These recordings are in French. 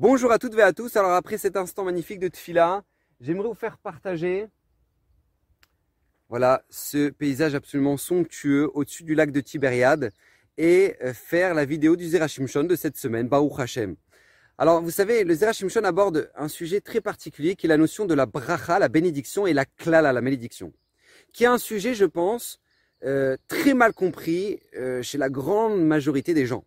Bonjour à toutes et à tous. Alors après cet instant magnifique de Tfila, j'aimerais vous faire partager voilà ce paysage absolument somptueux au-dessus du lac de Tibériade et euh, faire la vidéo du Zerachimshon de cette semaine, Baruch Hashem. Alors vous savez, le Zerachimshon aborde un sujet très particulier qui est la notion de la bracha, la bénédiction et la klala, la malédiction, qui est un sujet, je pense, euh, très mal compris euh, chez la grande majorité des gens.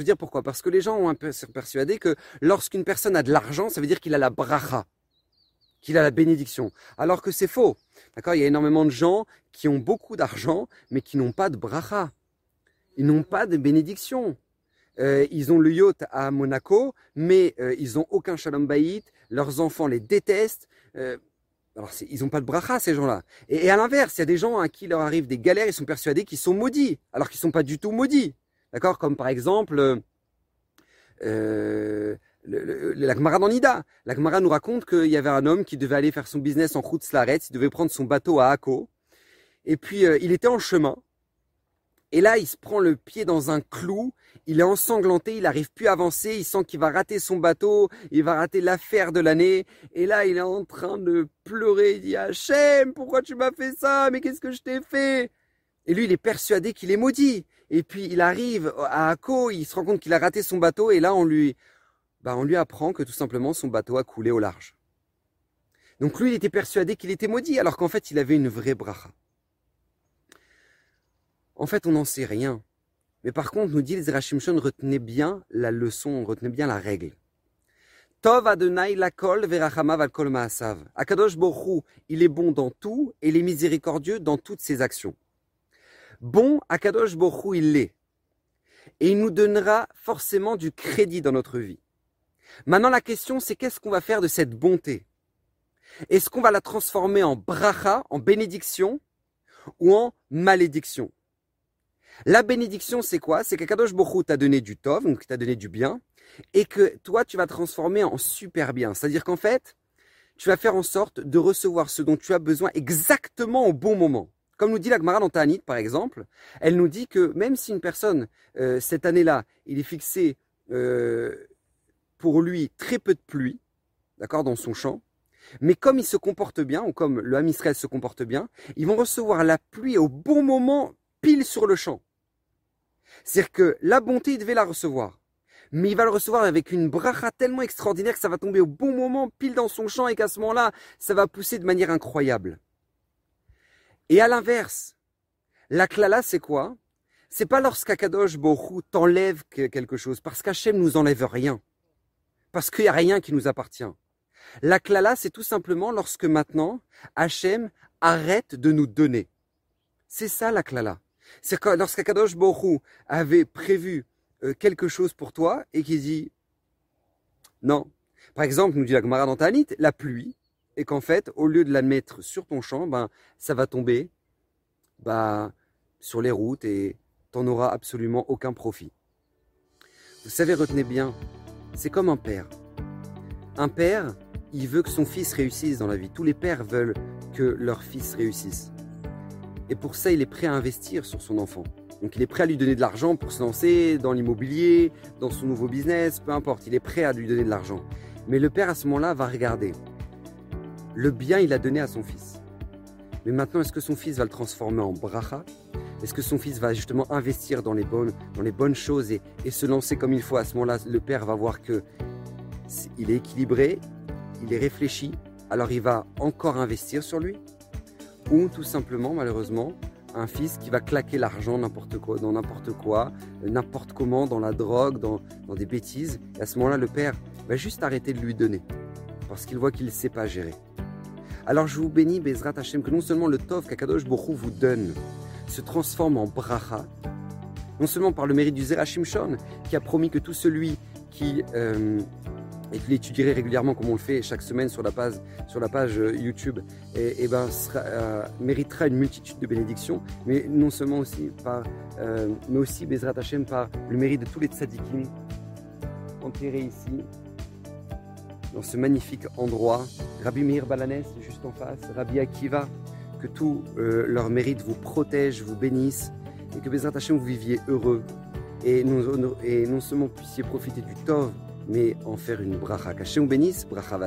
Je veux dire pourquoi? Parce que les gens ont un peu persuadé que lorsqu'une personne a de l'argent, ça veut dire qu'il a la bracha, qu'il a la bénédiction. Alors que c'est faux. D'accord? Il y a énormément de gens qui ont beaucoup d'argent, mais qui n'ont pas de bracha. Ils n'ont pas de bénédiction. Euh, ils ont le yacht à Monaco, mais euh, ils n'ont aucun shalom bayit. Leurs enfants les détestent. Euh, alors, ils n'ont pas de bracha, ces gens-là. Et, et, à l'inverse, il y a des gens à qui leur arrivent des galères, ils sont persuadés qu'ils sont maudits, alors qu'ils ne sont pas du tout maudits. D'accord? Comme par exemple, euh, la Gemara dans Nida. La Gemara nous raconte qu'il y avait un homme qui devait aller faire son business en route Slaretz, il devait prendre son bateau à Akko. Et puis, euh, il était en chemin. Et là, il se prend le pied dans un clou, il est ensanglanté, il n'arrive plus à avancer, il sent qu'il va rater son bateau, il va rater l'affaire de l'année. Et là, il est en train de pleurer, il dit Hachem, pourquoi tu m'as fait ça? Mais qu'est-ce que je t'ai fait? Et lui, il est persuadé qu'il est maudit. Et puis il arrive à Akko, il se rend compte qu'il a raté son bateau et là on lui, bah, on lui apprend que tout simplement son bateau a coulé au large. Donc lui, il était persuadé qu'il était maudit alors qu'en fait il avait une vraie bracha. En fait, on n'en sait rien. Mais par contre, nous dit les Zerachimshon, retenez bien la leçon, retenez bien la règle. Tov Adonai lakol verachamav al ma'asav. Akadosh Borhu, il est bon dans tout et il est miséricordieux dans toutes ses actions. Bon, Akadosh Borou, il l'est. Et il nous donnera forcément du crédit dans notre vie. Maintenant, la question, c'est qu'est-ce qu'on va faire de cette bonté? Est-ce qu'on va la transformer en bracha, en bénédiction, ou en malédiction? La bénédiction, c'est quoi? C'est qu'Akadosh Borou t'a donné du tov, donc t'a donné du bien, et que toi, tu vas transformer en super bien. C'est-à-dire qu'en fait, tu vas faire en sorte de recevoir ce dont tu as besoin exactement au bon moment. Comme nous dit la Gemara dans Ta'anit, par exemple, elle nous dit que même si une personne, euh, cette année-là, il est fixé euh, pour lui très peu de pluie, d'accord, dans son champ, mais comme il se comporte bien, ou comme le Ham Israël se comporte bien, ils vont recevoir la pluie au bon moment, pile sur le champ. C'est-à-dire que la bonté, il devait la recevoir. Mais il va le recevoir avec une bracha tellement extraordinaire que ça va tomber au bon moment, pile dans son champ, et qu'à ce moment-là, ça va pousser de manière incroyable. Et à l'inverse, la klala, c'est quoi? C'est pas lorsqu'Akadosh Borou t'enlève quelque chose, parce qu'Hachem nous enlève rien. Parce qu'il n'y a rien qui nous appartient. La klala, c'est tout simplement lorsque maintenant, Hachem arrête de nous donner. C'est ça la klala. C'est lorsqu'Akadosh Borou avait prévu euh, quelque chose pour toi et qui dit non. Par exemple, nous dit la Gemara dans la pluie, et qu'en fait, au lieu de la mettre sur ton champ, ben, ça va tomber bah, sur les routes et t'en auras absolument aucun profit. Vous savez, retenez bien, c'est comme un père. Un père, il veut que son fils réussisse dans la vie. Tous les pères veulent que leur fils réussisse. Et pour ça, il est prêt à investir sur son enfant. Donc il est prêt à lui donner de l'argent pour se lancer dans l'immobilier, dans son nouveau business, peu importe, il est prêt à lui donner de l'argent. Mais le père à ce moment-là va regarder le bien, il a donné à son fils. Mais maintenant, est-ce que son fils va le transformer en bracha? Est-ce que son fils va justement investir dans les bonnes, choses et, se lancer comme il faut? À ce moment-là, le père va voir que il est équilibré, il est réfléchi, alors il va encore investir sur lui? Ou tout simplement, malheureusement, un fils qui va claquer l'argent n'importe quoi, dans n'importe quoi, n'importe comment, dans la drogue, dans, dans des bêtises. Et à ce moment-là, le père va juste arrêter de lui donner parce qu'il voit qu'il ne sait pas gérer. Alors je vous bénis, Bezrat Hashem, que non seulement le Tov qu'Akadosh Borou vous donne se transforme en bracha, non seulement par le mérite du Zerachim Shon, qui a promis que tout celui qui, euh, et l'étudierait régulièrement comme on le fait chaque semaine sur la page, sur la page euh, YouTube, et, ben, euh, méritera une multitude de bénédictions, mais non seulement aussi par, mais aussi Bezrat Hashem par le mérite de tous les tzadikim enterrés ici, dans ce magnifique endroit. Rabbi Meir Balanès, juste en face, Rabbi Akiva, que tout euh, leur mérite vous protège, vous bénisse, et que Hashem vous viviez heureux, et non, seulement puissiez profiter du Tov, mais en faire une bracha. Caché ou bénisse, bracha.